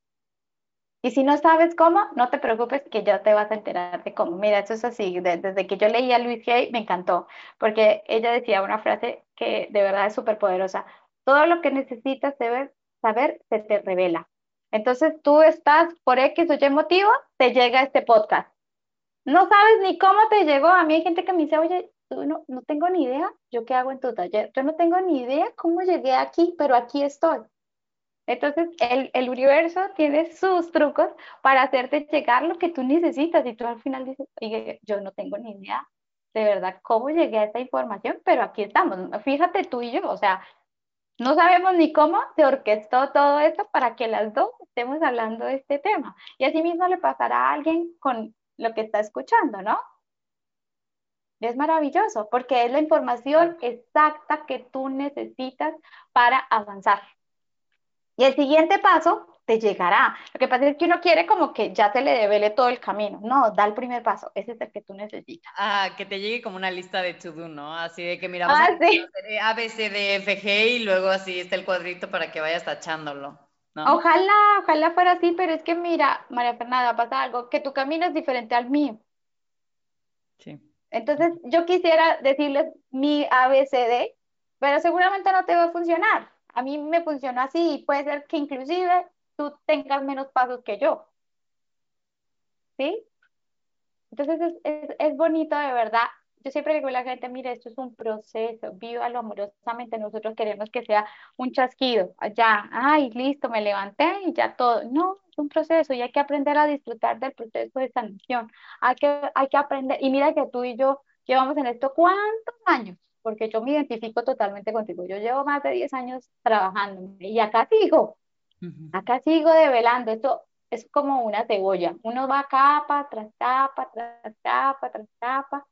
Y si no sabes cómo, no te preocupes que ya te vas a enterar de cómo. Mira, eso es así. Desde que yo leí a Luis Hay, me encantó, porque ella decía una frase que de verdad es súper poderosa. Todo lo que necesitas saber, se te revela. Entonces tú estás por X o Y motivo, te llega este podcast. No sabes ni cómo te llegó. A mí hay gente que me dice, oye, no, no tengo ni idea, yo qué hago en tu taller. Yo no tengo ni idea cómo llegué aquí, pero aquí estoy. Entonces, el, el, universo tiene sus trucos para hacerte llegar lo que tú necesitas y tú al final dices, oye, yo no tengo ni idea de verdad cómo llegué a esta información, pero aquí estamos. Fíjate tú y yo, o sea, no sabemos ni cómo se orquestó todo esto para que las dos estemos hablando de este tema. Y así mismo le pasará a alguien con lo que está escuchando, ¿no? Es maravilloso porque es la información exacta que tú necesitas para avanzar. Y el siguiente paso te llegará. Lo que pasa es que uno quiere como que ya se le devele todo el camino. No, da el primer paso. Ese es el que tú necesitas. Ah, que te llegue como una lista de to-do, ¿no? Así de que mira, ah, sí. A, B, C, D, F, G y luego así está el cuadrito para que vayas tachándolo. ¿no? Ojalá, ojalá fuera así, pero es que mira, María Fernanda, pasa algo, que tu camino es diferente al mío. Sí. Entonces, yo quisiera decirles mi ABCD, pero seguramente no te va a funcionar. A mí me funciona así y puede ser que inclusive tú tengas menos pasos que yo. ¿Sí? Entonces es, bonito de verdad. yo siempre digo a la gente, mire, esto es un proceso, vívalo amorosamente, nosotros queremos que sea un chasquido, ya, ay, listo, me levanté y ya todo. No, es un proceso y hay que aprender a disfrutar del proceso de sanación. Hay que, hay que aprender, y mira que tú y yo llevamos en esto cuántos años, porque yo me identifico totalmente contigo. Yo llevo más de 10 años trabajando y acá sigo, acá sigo develando. Esto es como una cebolla. Uno va capa tras capa, tras capa, tras capa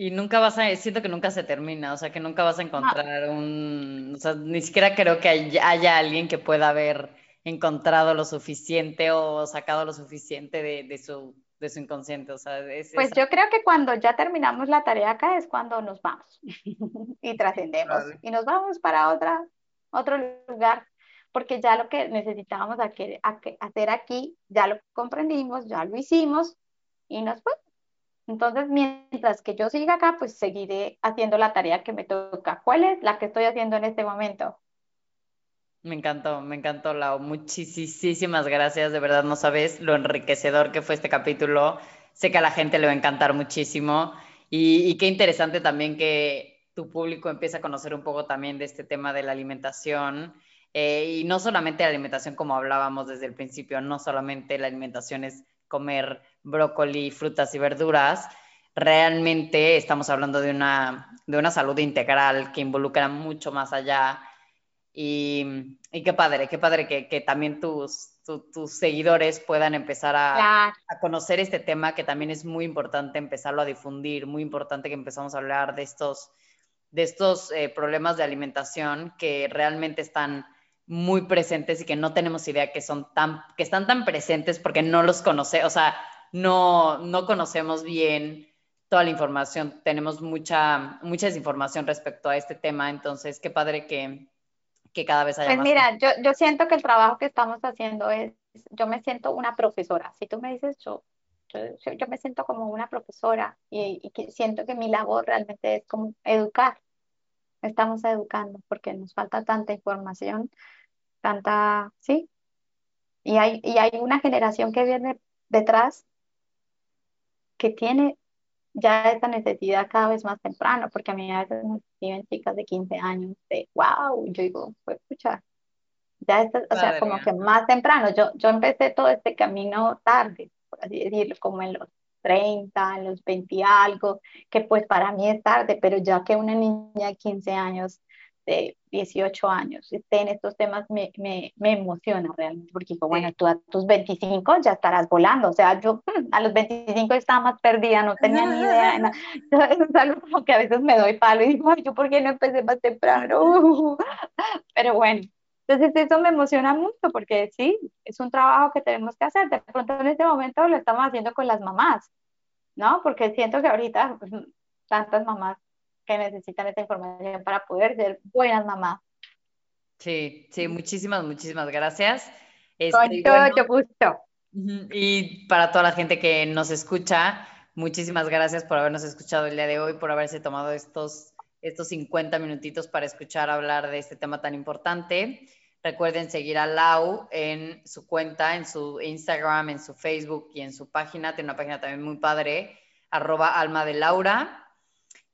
y nunca vas a, siento que nunca se termina, o sea, que nunca vas a encontrar un, o sea, ni siquiera creo que haya, alguien que pueda haber encontrado lo suficiente o sacado lo suficiente de, su, de su inconsciente, o sea, Pues yo creo que cuando ya terminamos la tarea acá es cuando nos vamos y trascendemos y nos vamos para otra, otro lugar, porque ya lo que necesitábamos hacer aquí, ya lo comprendimos, ya lo hicimos y nos fuimos. Entonces, mientras que yo siga acá, pues seguiré haciendo la tarea que me toca. ¿Cuál es la que estoy haciendo en este momento? Me encantó, me encantó, Lau. Muchísimas gracias. De verdad, no sabes lo enriquecedor que fue este capítulo. Sé que a la gente le va a encantar muchísimo. Y, qué interesante también que tu público empiece a conocer un poco también de este tema de la alimentación. Eh, y no solamente la alimentación como hablábamos desde el principio, no solamente la alimentación es comer brócoli, frutas y verduras, realmente estamos hablando de una, de una salud integral que involucra mucho más allá. Y, y qué padre, qué padre que, que también tus, tus seguidores puedan empezar a, a, conocer este tema, que también es muy importante empezarlo a difundir, muy importante que empezamos a hablar de estos, de estos eh, problemas de alimentación que realmente están muy presentes y que no tenemos idea que son tan, que están tan presentes porque no los conoce, o sea, no, no conocemos bien toda la información, tenemos mucha, mucha desinformación respecto a este tema, entonces qué padre que, que cada vez haya pues Mira, yo, yo siento que el trabajo que estamos haciendo es, yo me siento una profesora, si tú me dices yo, yo, yo me siento como una profesora y, y que siento que mi labor realmente es como educar, estamos educando porque nos falta tanta información tanta, ¿sí? Y hay, y hay una generación que viene detrás que tiene ya esta necesidad cada vez más temprano, porque a mí a veces me escriben chicas de 15 años de, wow, yo digo, pues escucha, ya está, o sea, como que más temprano, yo, yo empecé todo este camino tarde, por así decirlo, como en los 30, en los 20 y algo, que pues para mí es tarde, pero ya que una niña de 15 años de 18 años. Esté en estos temas me, me, me emociona realmente, porque digo, bueno, tú a tus 25 ya estarás volando, o sea, yo a los 25 estaba más perdida, no tenía ni idea, no, es algo como que a veces me doy palo y digo, Ay, yo por qué no empecé más temprano, pero bueno, entonces eso me emociona mucho porque sí, es un trabajo que tenemos que hacer, de pronto en este momento lo estamos haciendo con las mamás, ¿no? Porque siento que ahorita pues, tantas mamás que necesitan esta información para poder ser buenas mamás. Sí, sí, muchísimas, muchísimas gracias. Con este, todo gusto. Y para toda la gente que nos escucha, muchísimas gracias por habernos escuchado el día de hoy, por haberse tomado estos, estos 50 minutitos para escuchar hablar de este tema tan importante. Recuerden seguir a Lau en su cuenta, en su Instagram, en su Facebook y en su página. Tiene una página también muy padre, arroba alma de Laura.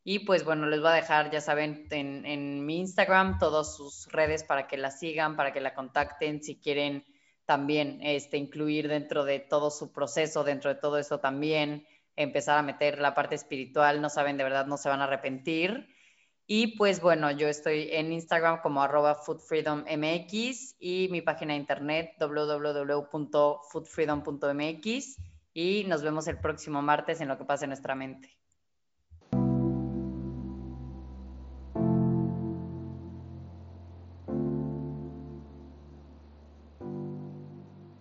Y pues bueno, les voy a dejar, ya saben, en, mi Instagram todas sus redes para que la sigan, para que la contacten, si quieren también este, incluir dentro de todo su proceso, dentro de todo eso también, empezar a meter la parte espiritual, no saben, de verdad no se van a arrepentir. Y pues bueno, yo estoy en Instagram como arroba foodfreedommx y mi página de internet www.foodfreedom.mx y nos vemos el próximo martes en lo que pasa en nuestra mente.